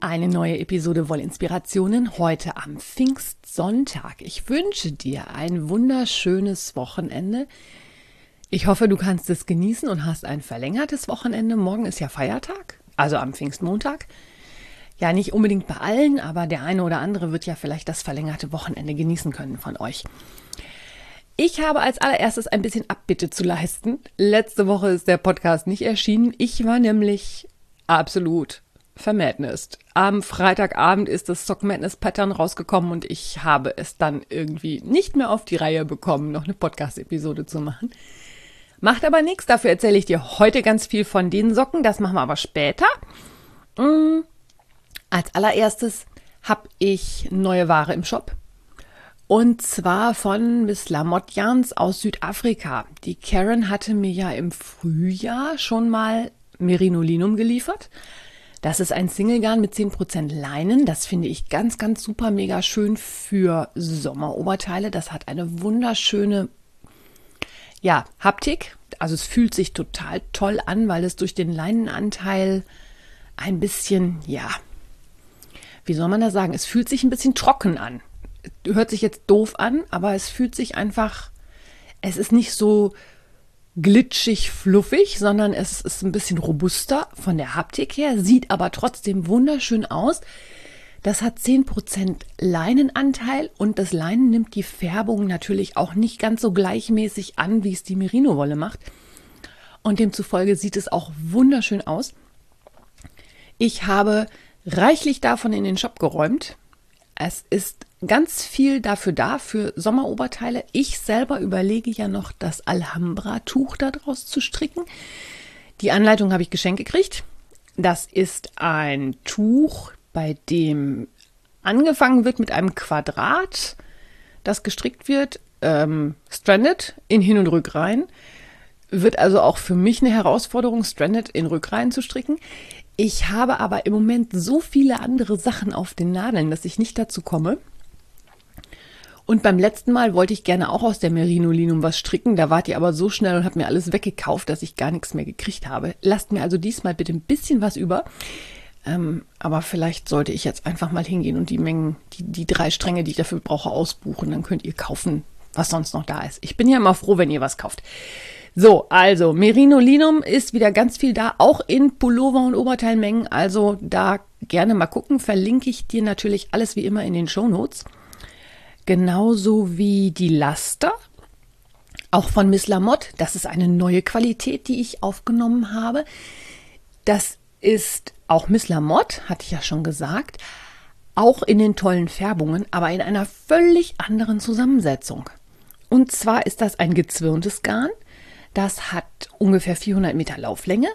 Eine neue Episode Wollinspirationen heute am Pfingstsonntag. Ich wünsche dir ein wunderschönes Wochenende. Ich hoffe, du kannst es genießen und hast ein verlängertes Wochenende. Morgen ist ja Feiertag, also am Pfingstmontag. Ja, nicht unbedingt bei allen, aber der eine oder andere wird ja vielleicht das verlängerte Wochenende genießen können von euch. Ich habe als allererstes ein bisschen Abbitte zu leisten. Letzte Woche ist der Podcast nicht erschienen. Ich war nämlich absolut vermadnessed. Am Freitagabend ist das Sock Madness Pattern rausgekommen und ich habe es dann irgendwie nicht mehr auf die Reihe bekommen, noch eine Podcast-Episode zu machen. Macht aber nichts, dafür erzähle ich dir heute ganz viel von den Socken, das machen wir aber später. Mm, als allererstes habe ich neue Ware im Shop. Und zwar von Miss Lamotte Jans aus Südafrika. Die Karen hatte mir ja im Frühjahr schon mal Merinolinum geliefert. Das ist ein Single Garn mit 10% Leinen. Das finde ich ganz, ganz super mega schön für Sommeroberteile. Das hat eine wunderschöne, ja, Haptik. Also es fühlt sich total toll an, weil es durch den Leinenanteil ein bisschen, ja, wie soll man das sagen? Es fühlt sich ein bisschen trocken an. Hört sich jetzt doof an, aber es fühlt sich einfach, es ist nicht so glitschig fluffig, sondern es ist ein bisschen robuster von der Haptik her, sieht aber trotzdem wunderschön aus. Das hat 10% Leinenanteil und das Leinen nimmt die Färbung natürlich auch nicht ganz so gleichmäßig an, wie es die Merino-Wolle macht. Und demzufolge sieht es auch wunderschön aus. Ich habe reichlich davon in den Shop geräumt. Es ist ganz viel dafür da, für Sommeroberteile. Ich selber überlege ja noch, das Alhambra-Tuch daraus zu stricken. Die Anleitung habe ich geschenkt gekriegt. Das ist ein Tuch, bei dem angefangen wird mit einem Quadrat, das gestrickt wird, ähm, stranded in Hin- und Rückreihen. Wird also auch für mich eine Herausforderung, stranded in Rückreihen zu stricken. Ich habe aber im Moment so viele andere Sachen auf den Nadeln, dass ich nicht dazu komme. Und beim letzten Mal wollte ich gerne auch aus der Merino-Linum was stricken. Da wart ihr aber so schnell und habt mir alles weggekauft, dass ich gar nichts mehr gekriegt habe. Lasst mir also diesmal bitte ein bisschen was über. Ähm, aber vielleicht sollte ich jetzt einfach mal hingehen und die Mengen, die, die drei Stränge, die ich dafür brauche, ausbuchen. Dann könnt ihr kaufen, was sonst noch da ist. Ich bin ja immer froh, wenn ihr was kauft. So, also Merino Linum ist wieder ganz viel da, auch in Pullover und Oberteilmengen. Also da gerne mal gucken. Verlinke ich dir natürlich alles wie immer in den Show Notes. Genauso wie die Laster. Auch von Miss Lamotte. Das ist eine neue Qualität, die ich aufgenommen habe. Das ist auch Miss Lamotte, hatte ich ja schon gesagt. Auch in den tollen Färbungen, aber in einer völlig anderen Zusammensetzung. Und zwar ist das ein gezwirntes Garn das hat ungefähr 400 Meter Lauflänge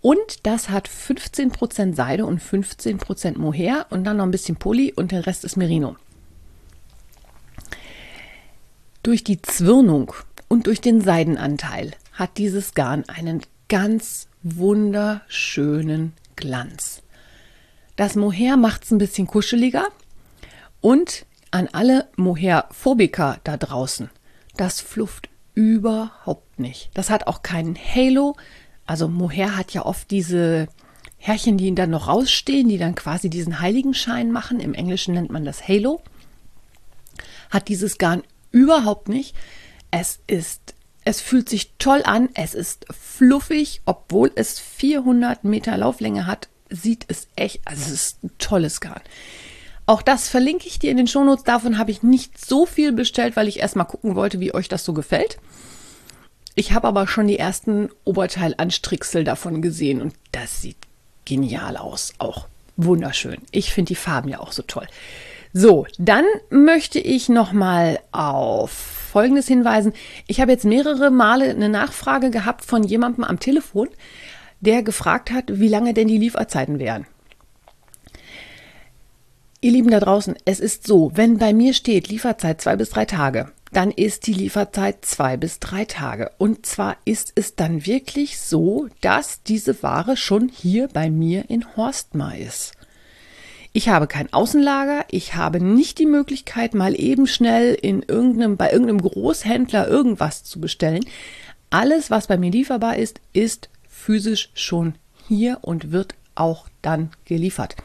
und das hat 15% Seide und 15% Mohair und dann noch ein bisschen Poly und der Rest ist Merino. Durch die Zwirnung und durch den Seidenanteil hat dieses Garn einen ganz wunderschönen Glanz. Das Mohair macht es ein bisschen kuscheliger und an alle Mohair-Phobiker da draußen, das flufft überhaupt nicht. Das hat auch keinen Halo. Also Mohair hat ja oft diese Härchen, die dann noch rausstehen, die dann quasi diesen Heiligenschein machen. Im Englischen nennt man das Halo. Hat dieses Garn überhaupt nicht. Es ist, es fühlt sich toll an. Es ist fluffig, obwohl es 400 Meter Lauflänge hat, sieht es echt, also es ist ein tolles Garn. Auch das verlinke ich dir in den Shownotes. Davon habe ich nicht so viel bestellt, weil ich erstmal gucken wollte, wie euch das so gefällt. Ich habe aber schon die ersten Oberteilanstricksel davon gesehen und das sieht genial aus. Auch wunderschön. Ich finde die Farben ja auch so toll. So, dann möchte ich nochmal auf Folgendes hinweisen. Ich habe jetzt mehrere Male eine Nachfrage gehabt von jemandem am Telefon, der gefragt hat, wie lange denn die Lieferzeiten wären. Ihr Lieben da draußen, es ist so, wenn bei mir steht Lieferzeit zwei bis drei Tage, dann ist die Lieferzeit zwei bis drei Tage. Und zwar ist es dann wirklich so, dass diese Ware schon hier bei mir in Horstmar ist. Ich habe kein Außenlager, ich habe nicht die Möglichkeit, mal eben schnell in irgendeinem, bei irgendeinem Großhändler irgendwas zu bestellen. Alles, was bei mir lieferbar ist, ist physisch schon hier und wird auch dann geliefert.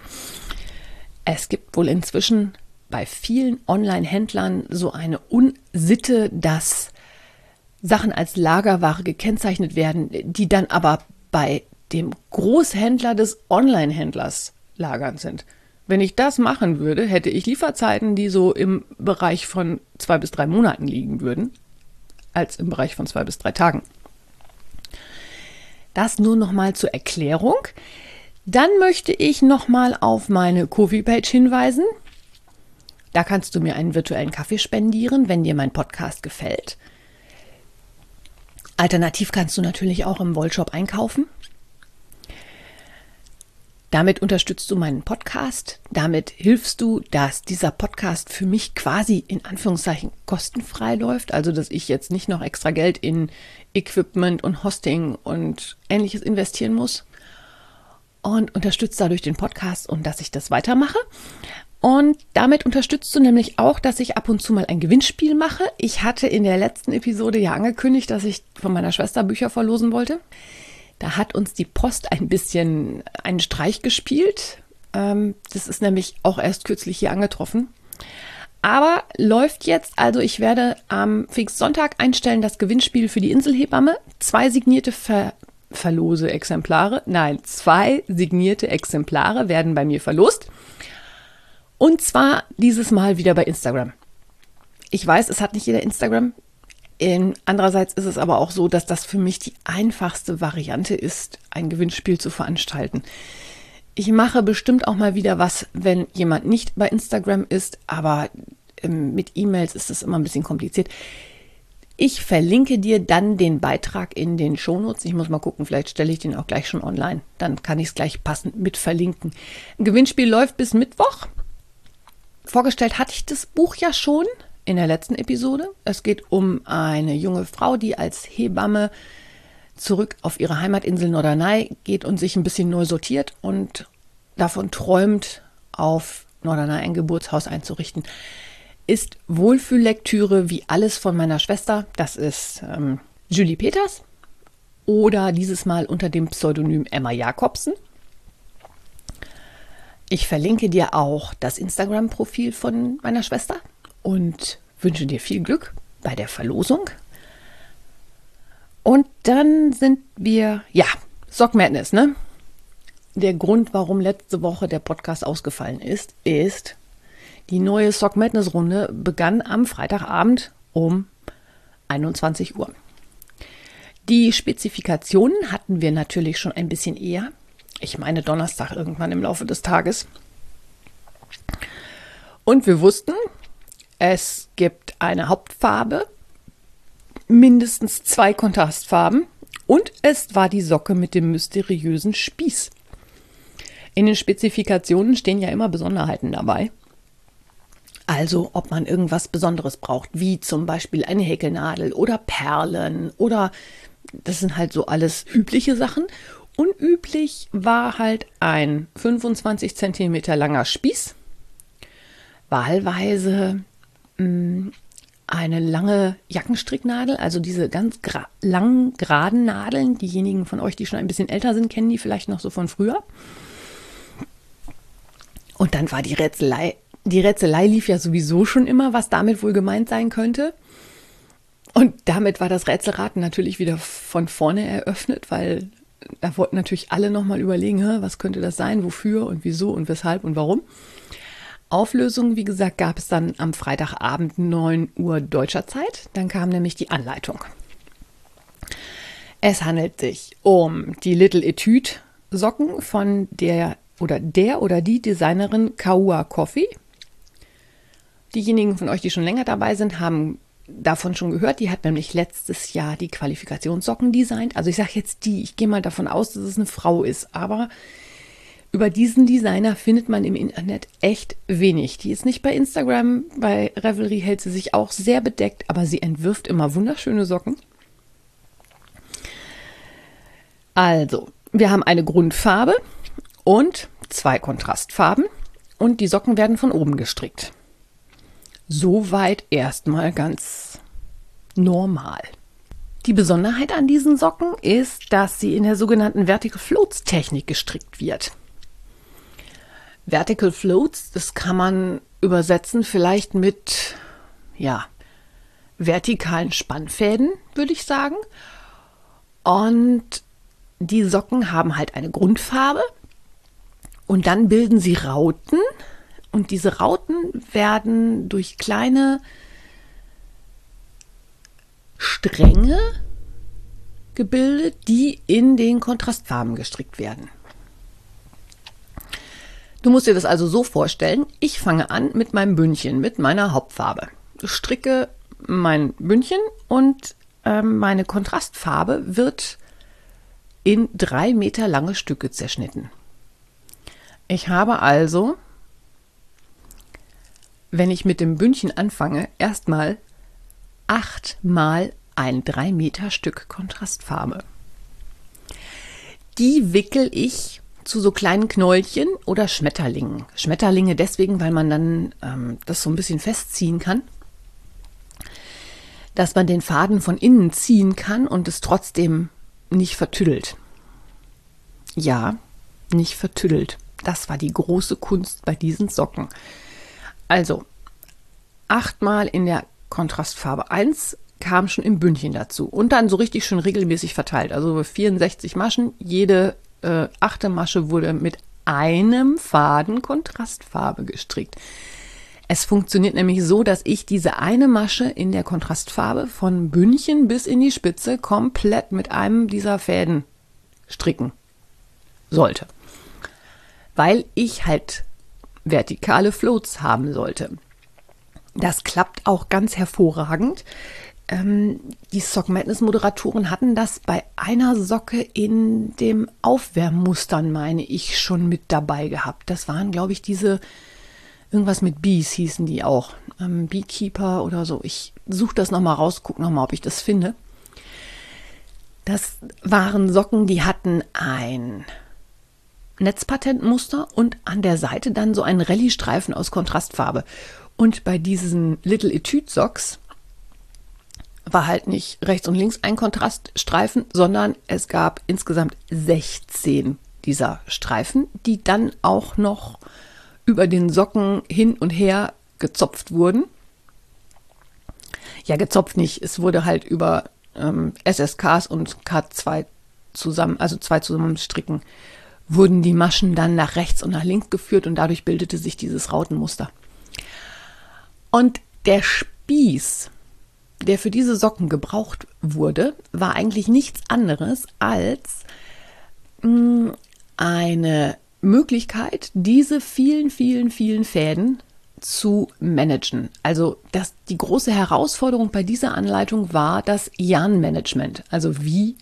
Es gibt wohl inzwischen bei vielen Online-Händlern so eine Unsitte, dass Sachen als Lagerware gekennzeichnet werden, die dann aber bei dem Großhändler des Online-Händlers lagernd sind. Wenn ich das machen würde, hätte ich Lieferzeiten, die so im Bereich von zwei bis drei Monaten liegen würden, als im Bereich von zwei bis drei Tagen. Das nur noch mal zur Erklärung. Dann möchte ich noch mal auf meine Kofi-Page hinweisen. Da kannst du mir einen virtuellen Kaffee spendieren, wenn dir mein Podcast gefällt. Alternativ kannst du natürlich auch im Wollshop einkaufen. Damit unterstützt du meinen Podcast. Damit hilfst du, dass dieser Podcast für mich quasi in Anführungszeichen kostenfrei läuft. Also, dass ich jetzt nicht noch extra Geld in Equipment und Hosting und ähnliches investieren muss. Und unterstützt dadurch den Podcast und dass ich das weitermache. Und damit unterstützt du nämlich auch, dass ich ab und zu mal ein Gewinnspiel mache. Ich hatte in der letzten Episode ja angekündigt, dass ich von meiner Schwester Bücher verlosen wollte. Da hat uns die Post ein bisschen einen Streich gespielt. Ähm, das ist nämlich auch erst kürzlich hier angetroffen. Aber läuft jetzt, also ich werde am Pfingstsonntag einstellen das Gewinnspiel für die Inselhebamme. Zwei signierte Ver verlose Exemplare, nein, zwei signierte Exemplare werden bei mir verlost. Und zwar dieses Mal wieder bei Instagram. Ich weiß, es hat nicht jeder Instagram. Andererseits ist es aber auch so, dass das für mich die einfachste Variante ist, ein Gewinnspiel zu veranstalten. Ich mache bestimmt auch mal wieder was, wenn jemand nicht bei Instagram ist, aber ähm, mit E-Mails ist es immer ein bisschen kompliziert. Ich verlinke dir dann den Beitrag in den Shownotes. Ich muss mal gucken, vielleicht stelle ich den auch gleich schon online. Dann kann ich es gleich passend mit verlinken. Ein Gewinnspiel läuft bis Mittwoch. Vorgestellt hatte ich das Buch ja schon in der letzten Episode. Es geht um eine junge Frau, die als Hebamme zurück auf ihre Heimatinsel Norderney geht und sich ein bisschen neu sortiert und davon träumt, auf Norderney ein Geburtshaus einzurichten. Ist Wohlfühllektüre wie alles von meiner Schwester. Das ist ähm, Julie Peters oder dieses Mal unter dem Pseudonym Emma Jakobsen. Ich verlinke dir auch das Instagram-Profil von meiner Schwester und wünsche dir viel Glück bei der Verlosung. Und dann sind wir, ja, Sock Madness, ne? Der Grund, warum letzte Woche der Podcast ausgefallen ist, ist, die neue Sock Madness Runde begann am Freitagabend um 21 Uhr. Die Spezifikationen hatten wir natürlich schon ein bisschen eher. Ich meine Donnerstag irgendwann im Laufe des Tages. Und wir wussten, es gibt eine Hauptfarbe, mindestens zwei Kontrastfarben und es war die Socke mit dem mysteriösen Spieß. In den Spezifikationen stehen ja immer Besonderheiten dabei. Also ob man irgendwas Besonderes braucht, wie zum Beispiel eine Häkelnadel oder Perlen oder das sind halt so alles übliche Sachen. Unüblich war halt ein 25 cm langer Spieß, wahlweise eine lange Jackenstricknadel, also diese ganz gra langen, geraden Nadeln. Diejenigen von euch, die schon ein bisschen älter sind, kennen die vielleicht noch so von früher. Und dann war die Rätselei, die Rätselei lief ja sowieso schon immer, was damit wohl gemeint sein könnte. Und damit war das Rätselraten natürlich wieder von vorne eröffnet, weil da wollten natürlich alle nochmal überlegen, was könnte das sein, wofür und wieso und weshalb und warum. Auflösung, wie gesagt, gab es dann am Freitagabend 9 Uhr deutscher Zeit. Dann kam nämlich die Anleitung. Es handelt sich um die Little Etude Socken von der oder der oder die Designerin Kaua Coffee. Diejenigen von euch, die schon länger dabei sind, haben davon schon gehört. Die hat nämlich letztes Jahr die Qualifikationssocken designt. Also ich sage jetzt die, ich gehe mal davon aus, dass es eine Frau ist, aber über diesen Designer findet man im Internet echt wenig. Die ist nicht bei Instagram, bei Revelry hält sie sich auch sehr bedeckt, aber sie entwirft immer wunderschöne Socken. Also, wir haben eine Grundfarbe und zwei Kontrastfarben und die Socken werden von oben gestrickt. Soweit erstmal ganz normal. Die Besonderheit an diesen Socken ist, dass sie in der sogenannten Vertical Floats Technik gestrickt wird. Vertical Floats, das kann man übersetzen vielleicht mit, ja, vertikalen Spannfäden, würde ich sagen. Und die Socken haben halt eine Grundfarbe und dann bilden sie Rauten und diese Rauten werden durch kleine Stränge gebildet, die in den Kontrastfarben gestrickt werden. Du musst dir das also so vorstellen, ich fange an mit meinem Bündchen, mit meiner Hauptfarbe. Stricke mein Bündchen und äh, meine Kontrastfarbe wird in drei Meter lange Stücke zerschnitten. Ich habe also, wenn ich mit dem Bündchen anfange, erstmal achtmal ein drei Meter Stück Kontrastfarbe. Die wickel ich zu so kleinen Knäulchen oder Schmetterlingen. Schmetterlinge deswegen, weil man dann ähm, das so ein bisschen festziehen kann. Dass man den Faden von innen ziehen kann und es trotzdem nicht vertüdelt. Ja, nicht vertüdelt. Das war die große Kunst bei diesen Socken. Also, achtmal in der Kontrastfarbe 1 kam schon im Bündchen dazu und dann so richtig schön regelmäßig verteilt. Also 64 Maschen, jede äh, achte Masche wurde mit einem Faden Kontrastfarbe gestrickt. Es funktioniert nämlich so, dass ich diese eine Masche in der Kontrastfarbe von Bündchen bis in die Spitze komplett mit einem dieser Fäden stricken sollte. Weil ich halt vertikale Floats haben sollte. Das klappt auch ganz hervorragend die Sock Madness Moderatoren hatten das bei einer Socke in dem Aufwärmmustern, meine ich, schon mit dabei gehabt. Das waren, glaube ich, diese, irgendwas mit Bees hießen die auch. Ähm, Beekeeper oder so. Ich suche das nochmal raus, gucke nochmal, ob ich das finde. Das waren Socken, die hatten ein Netzpatentmuster und an der Seite dann so einen Rallye-Streifen aus Kontrastfarbe. Und bei diesen Little Etude Socks war halt nicht rechts und links ein Kontraststreifen, sondern es gab insgesamt 16 dieser Streifen, die dann auch noch über den Socken hin und her gezopft wurden. Ja, gezopft nicht. Es wurde halt über ähm, SSKs und K2 zusammen, also zwei zusammenstricken, wurden die Maschen dann nach rechts und nach links geführt und dadurch bildete sich dieses Rautenmuster. Und der Spieß der für diese Socken gebraucht wurde, war eigentlich nichts anderes als mm, eine Möglichkeit, diese vielen, vielen, vielen Fäden zu managen. Also das, die große Herausforderung bei dieser Anleitung war das Garnmanagement. Also wie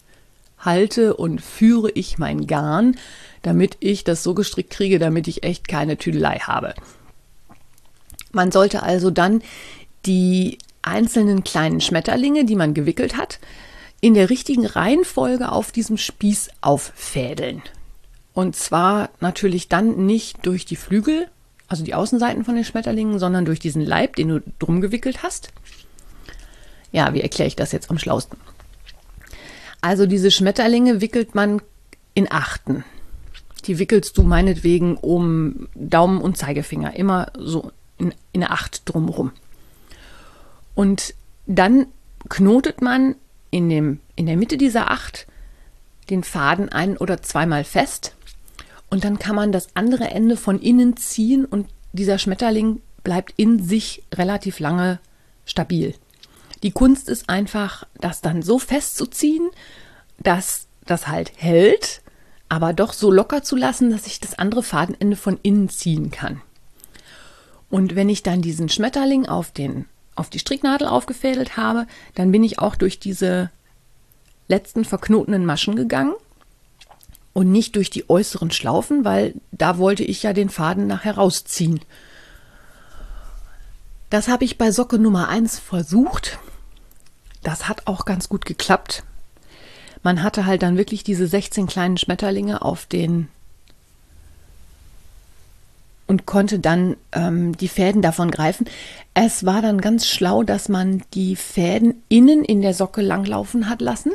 halte und führe ich mein Garn, damit ich das so gestrickt kriege, damit ich echt keine Tüdelei habe. Man sollte also dann die einzelnen kleinen Schmetterlinge, die man gewickelt hat, in der richtigen Reihenfolge auf diesem Spieß auffädeln. Und zwar natürlich dann nicht durch die Flügel, also die Außenseiten von den Schmetterlingen, sondern durch diesen Leib, den du drum gewickelt hast. Ja, wie erkläre ich das jetzt am schlausten? Also diese Schmetterlinge wickelt man in Achten. Die wickelst du meinetwegen um Daumen und Zeigefinger, immer so in, in Acht drumherum. Und dann knotet man in, dem, in der Mitte dieser acht den Faden ein- oder zweimal fest. Und dann kann man das andere Ende von innen ziehen und dieser Schmetterling bleibt in sich relativ lange stabil. Die Kunst ist einfach, das dann so festzuziehen, dass das halt hält, aber doch so locker zu lassen, dass ich das andere Fadenende von innen ziehen kann. Und wenn ich dann diesen Schmetterling auf den auf die Stricknadel aufgefädelt habe, dann bin ich auch durch diese letzten verknotenen Maschen gegangen und nicht durch die äußeren Schlaufen, weil da wollte ich ja den Faden nachher rausziehen. Das habe ich bei Socke Nummer 1 versucht. Das hat auch ganz gut geklappt. Man hatte halt dann wirklich diese 16 kleinen Schmetterlinge auf den und konnte dann ähm, die Fäden davon greifen. Es war dann ganz schlau, dass man die Fäden innen in der Socke langlaufen hat lassen.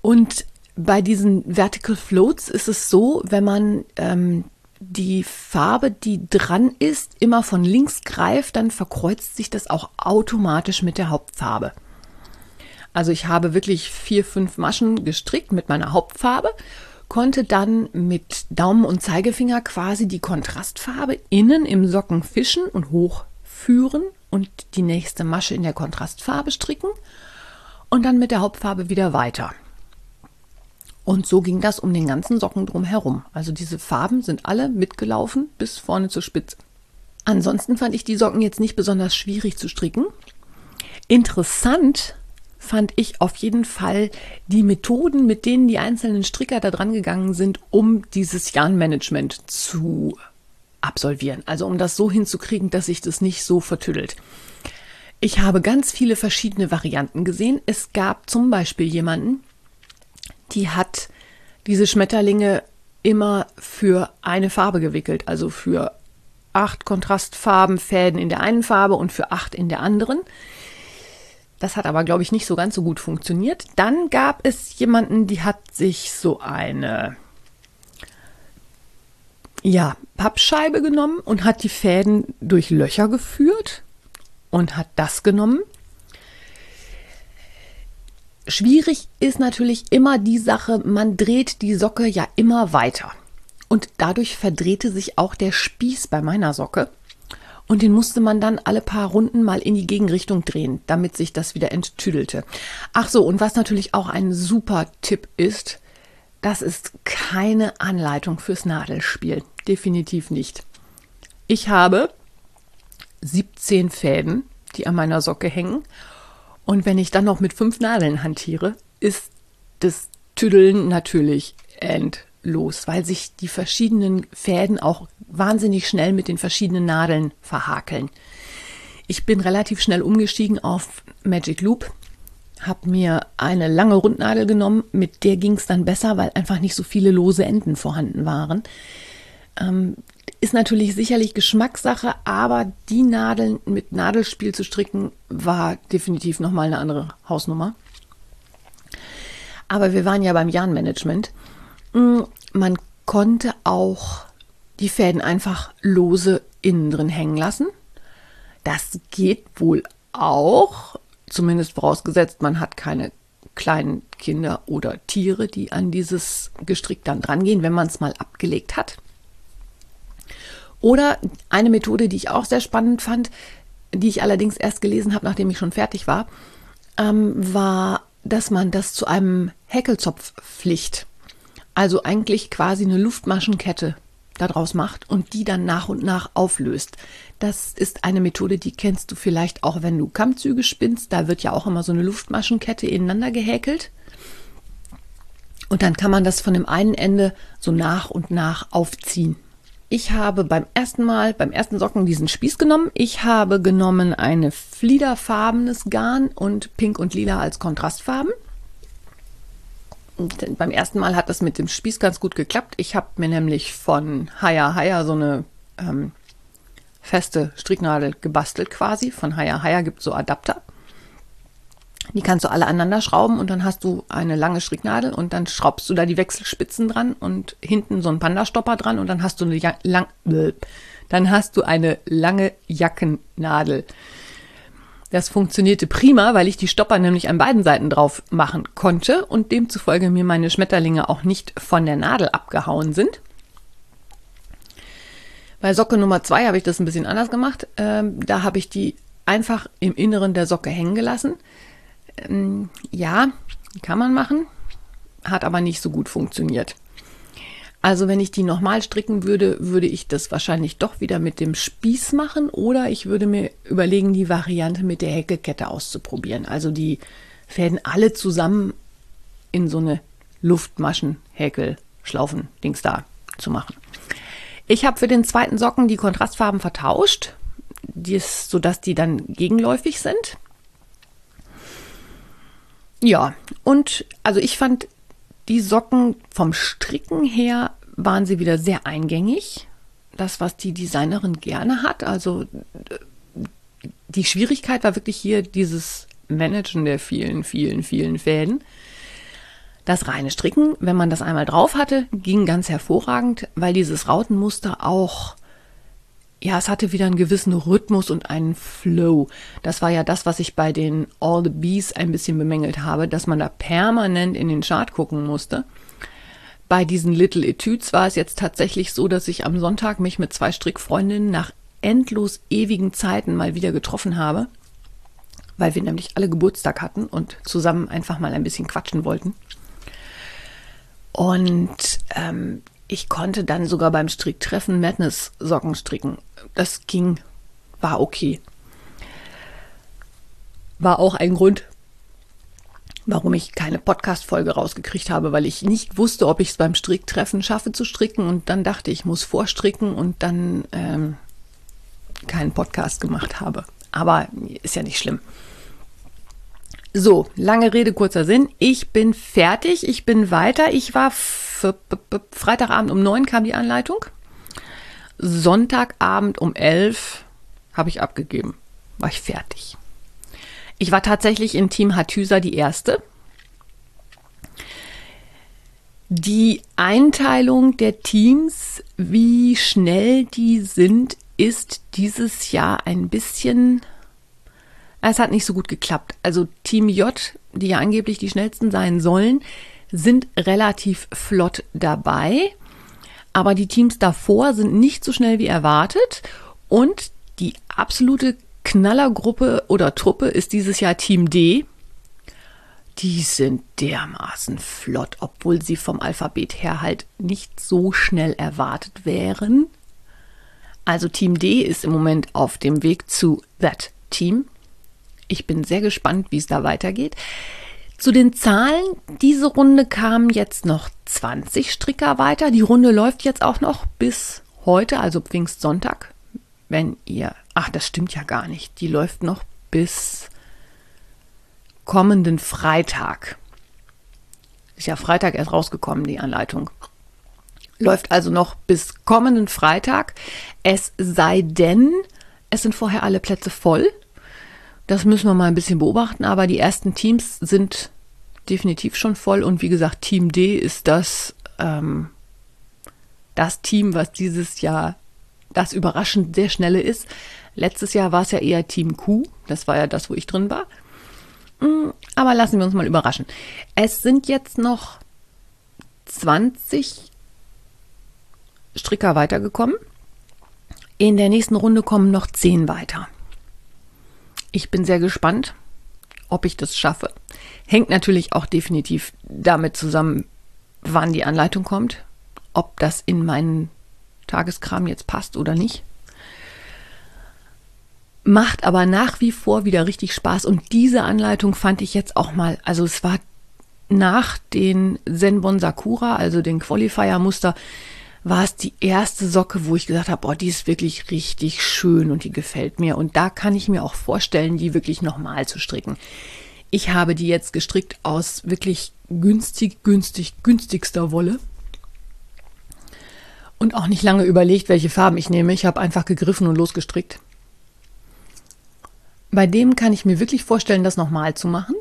Und bei diesen Vertical Floats ist es so, wenn man ähm, die Farbe, die dran ist, immer von links greift, dann verkreuzt sich das auch automatisch mit der Hauptfarbe. Also ich habe wirklich vier, fünf Maschen gestrickt mit meiner Hauptfarbe, konnte dann mit Daumen und Zeigefinger quasi die Kontrastfarbe innen im Socken fischen und hochführen und die nächste Masche in der Kontrastfarbe stricken und dann mit der Hauptfarbe wieder weiter. Und so ging das um den ganzen Socken drum herum. Also diese Farben sind alle mitgelaufen bis vorne zur Spitze. Ansonsten fand ich die Socken jetzt nicht besonders schwierig zu stricken. Interessant fand ich auf jeden Fall die Methoden, mit denen die einzelnen Stricker da dran gegangen sind, um dieses Yarnmanagement zu absolvieren. Also um das so hinzukriegen, dass sich das nicht so vertüdelt. Ich habe ganz viele verschiedene Varianten gesehen. Es gab zum Beispiel jemanden, die hat diese Schmetterlinge immer für eine Farbe gewickelt, also für acht Kontrastfarbenfäden in der einen Farbe und für acht in der anderen. Das hat aber, glaube ich, nicht so ganz so gut funktioniert. Dann gab es jemanden, die hat sich so eine ja, Pappscheibe genommen und hat die Fäden durch Löcher geführt und hat das genommen Schwierig ist natürlich immer die Sache, man dreht die Socke ja immer weiter. Und dadurch verdrehte sich auch der Spieß bei meiner Socke. Und den musste man dann alle paar Runden mal in die Gegenrichtung drehen, damit sich das wieder enttüdelte. Ach so, und was natürlich auch ein super Tipp ist, das ist keine Anleitung fürs Nadelspiel. Definitiv nicht. Ich habe 17 Fäden, die an meiner Socke hängen und wenn ich dann noch mit fünf Nadeln hantiere, ist das Tüdeln natürlich endlos, weil sich die verschiedenen Fäden auch wahnsinnig schnell mit den verschiedenen Nadeln verhakeln. Ich bin relativ schnell umgestiegen auf Magic Loop, habe mir eine lange Rundnadel genommen, mit der ging es dann besser, weil einfach nicht so viele lose Enden vorhanden waren. Ähm, ist natürlich sicherlich Geschmackssache, aber die Nadeln mit Nadelspiel zu stricken war definitiv nochmal eine andere Hausnummer. Aber wir waren ja beim Jahnmanagement. Man konnte auch die Fäden einfach lose innen drin hängen lassen. Das geht wohl auch, zumindest vorausgesetzt, man hat keine kleinen Kinder oder Tiere, die an dieses Gestrick dann drangehen, wenn man es mal abgelegt hat. Oder eine Methode, die ich auch sehr spannend fand, die ich allerdings erst gelesen habe, nachdem ich schon fertig war, ähm, war, dass man das zu einem Häkelzopf pflicht. Also eigentlich quasi eine Luftmaschenkette daraus macht und die dann nach und nach auflöst. Das ist eine Methode, die kennst du vielleicht auch, wenn du Kammzüge spinnst. Da wird ja auch immer so eine Luftmaschenkette ineinander gehäkelt. Und dann kann man das von dem einen Ende so nach und nach aufziehen. Ich habe beim ersten Mal, beim ersten Socken diesen Spieß genommen. Ich habe genommen eine fliederfarbenes Garn und Pink und Lila als Kontrastfarben. Beim ersten Mal hat das mit dem Spieß ganz gut geklappt. Ich habe mir nämlich von Haya Haya so eine ähm, feste Stricknadel gebastelt quasi. Von Haya Haya gibt es so Adapter. Die kannst du alle aneinander schrauben und dann hast du eine lange Stricknadel und dann schraubst du da die Wechselspitzen dran und hinten so ein Panda-Stopper dran und dann hast du eine ja lang dann hast du eine lange Jackennadel. Das funktionierte prima, weil ich die Stopper nämlich an beiden Seiten drauf machen konnte und demzufolge mir meine Schmetterlinge auch nicht von der Nadel abgehauen sind. Bei Socke Nummer zwei habe ich das ein bisschen anders gemacht. Ähm, da habe ich die einfach im Inneren der Socke hängen gelassen. Ähm, ja, kann man machen, hat aber nicht so gut funktioniert. Also wenn ich die nochmal stricken würde, würde ich das wahrscheinlich doch wieder mit dem Spieß machen oder ich würde mir überlegen, die Variante mit der Häkelkette auszuprobieren. Also die Fäden alle zusammen in so eine Luftmaschen, Häkel, Schlaufen, Dings da zu machen. Ich habe für den zweiten Socken die Kontrastfarben vertauscht, dies, sodass die dann gegenläufig sind. Ja, und also ich fand die Socken vom Stricken her waren sie wieder sehr eingängig. Das, was die Designerin gerne hat. Also die Schwierigkeit war wirklich hier dieses Managen der vielen, vielen, vielen Fäden. Das reine Stricken, wenn man das einmal drauf hatte, ging ganz hervorragend, weil dieses Rautenmuster auch, ja, es hatte wieder einen gewissen Rhythmus und einen Flow. Das war ja das, was ich bei den All the Bees ein bisschen bemängelt habe, dass man da permanent in den Chart gucken musste. Bei diesen Little Etudes war es jetzt tatsächlich so, dass ich am Sonntag mich mit zwei Strickfreundinnen nach endlos ewigen Zeiten mal wieder getroffen habe, weil wir nämlich alle Geburtstag hatten und zusammen einfach mal ein bisschen quatschen wollten. Und ähm, ich konnte dann sogar beim Stricktreffen Madness Socken stricken. Das ging, war okay. War auch ein Grund, warum ich keine Podcast-Folge rausgekriegt habe, weil ich nicht wusste, ob ich es beim Stricktreffen schaffe zu stricken. Und dann dachte ich, muss vorstricken und dann ähm, keinen Podcast gemacht habe. Aber ist ja nicht schlimm. So, lange Rede, kurzer Sinn. Ich bin fertig, ich bin weiter. Ich war Freitagabend um neun kam die Anleitung. Sonntagabend um elf habe ich abgegeben. War ich fertig. Ich war tatsächlich in Team Hatüsa die erste. Die Einteilung der Teams, wie schnell die sind, ist dieses Jahr ein bisschen es hat nicht so gut geklappt. Also Team J, die ja angeblich die schnellsten sein sollen, sind relativ flott dabei. Aber die Teams davor sind nicht so schnell wie erwartet. Und die absolute Knallergruppe oder Truppe ist dieses Jahr Team D. Die sind dermaßen flott, obwohl sie vom Alphabet her halt nicht so schnell erwartet wären. Also Team D ist im Moment auf dem Weg zu That Team. Ich bin sehr gespannt, wie es da weitergeht. Zu den Zahlen, diese Runde kamen jetzt noch 20 Stricker weiter. Die Runde läuft jetzt auch noch bis heute, also Pfingstsonntag. Wenn ihr, ach, das stimmt ja gar nicht. Die läuft noch bis kommenden Freitag. Ist ja Freitag erst rausgekommen, die Anleitung. Läuft also noch bis kommenden Freitag. Es sei denn, es sind vorher alle Plätze voll. Das müssen wir mal ein bisschen beobachten, aber die ersten Teams sind definitiv schon voll und wie gesagt, Team D ist das, ähm, das Team, was dieses Jahr das überraschend sehr schnelle ist. Letztes Jahr war es ja eher Team Q, das war ja das, wo ich drin war. Mm, aber lassen wir uns mal überraschen. Es sind jetzt noch 20 Stricker weitergekommen. In der nächsten Runde kommen noch 10 weiter. Ich bin sehr gespannt, ob ich das schaffe. Hängt natürlich auch definitiv damit zusammen, wann die Anleitung kommt, ob das in meinen Tageskram jetzt passt oder nicht. Macht aber nach wie vor wieder richtig Spaß und diese Anleitung fand ich jetzt auch mal, also es war nach den Zenbon Sakura, also den Qualifier-Muster, war es die erste Socke, wo ich gesagt habe, oh, die ist wirklich richtig schön und die gefällt mir. Und da kann ich mir auch vorstellen, die wirklich nochmal zu stricken. Ich habe die jetzt gestrickt aus wirklich günstig, günstig, günstigster Wolle. Und auch nicht lange überlegt, welche Farben ich nehme. Ich habe einfach gegriffen und losgestrickt. Bei dem kann ich mir wirklich vorstellen, das nochmal zu machen.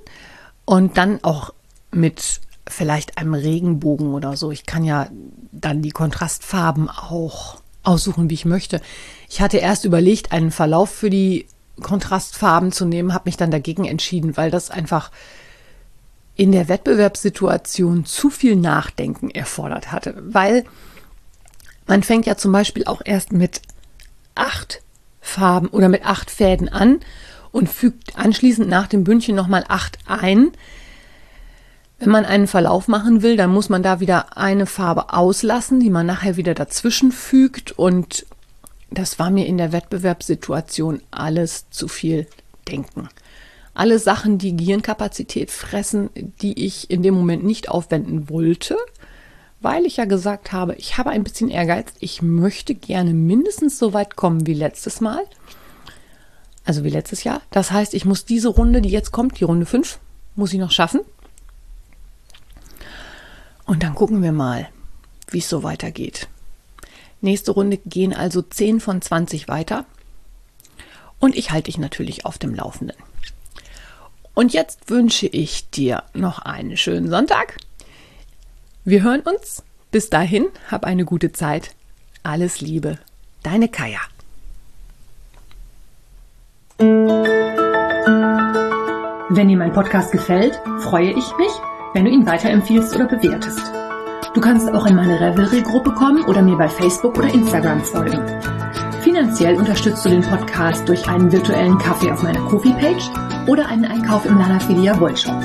Und dann auch mit vielleicht einem Regenbogen oder so. Ich kann ja dann die Kontrastfarben auch aussuchen, wie ich möchte. Ich hatte erst überlegt, einen Verlauf für die Kontrastfarben zu nehmen, habe mich dann dagegen entschieden, weil das einfach in der Wettbewerbssituation zu viel Nachdenken erfordert hatte. Weil man fängt ja zum Beispiel auch erst mit acht Farben oder mit acht Fäden an und fügt anschließend nach dem Bündchen nochmal acht ein. Wenn man einen Verlauf machen will, dann muss man da wieder eine Farbe auslassen, die man nachher wieder dazwischen fügt. Und das war mir in der Wettbewerbssituation alles zu viel Denken. Alle Sachen, die Gehirnkapazität fressen, die ich in dem Moment nicht aufwenden wollte, weil ich ja gesagt habe, ich habe ein bisschen Ehrgeiz. Ich möchte gerne mindestens so weit kommen wie letztes Mal. Also wie letztes Jahr. Das heißt, ich muss diese Runde, die jetzt kommt, die Runde 5, muss ich noch schaffen. Und dann gucken wir mal, wie es so weitergeht. Nächste Runde gehen also 10 von 20 weiter. Und ich halte dich natürlich auf dem Laufenden. Und jetzt wünsche ich dir noch einen schönen Sonntag. Wir hören uns. Bis dahin, hab eine gute Zeit. Alles Liebe. Deine Kaya. Wenn dir mein Podcast gefällt, freue ich mich, wenn du ihn weiterempfiehlst oder bewertest. Du kannst auch in meine Revelry-Gruppe kommen oder mir bei Facebook oder Instagram folgen. Finanziell unterstützt du den Podcast durch einen virtuellen Kaffee auf meiner Kofi-Page oder einen Einkauf im Lana Filia Wollshop.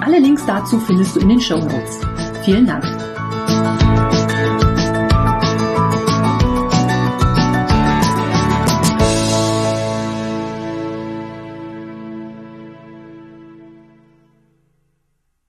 Alle Links dazu findest du in den Show Notes. Vielen Dank.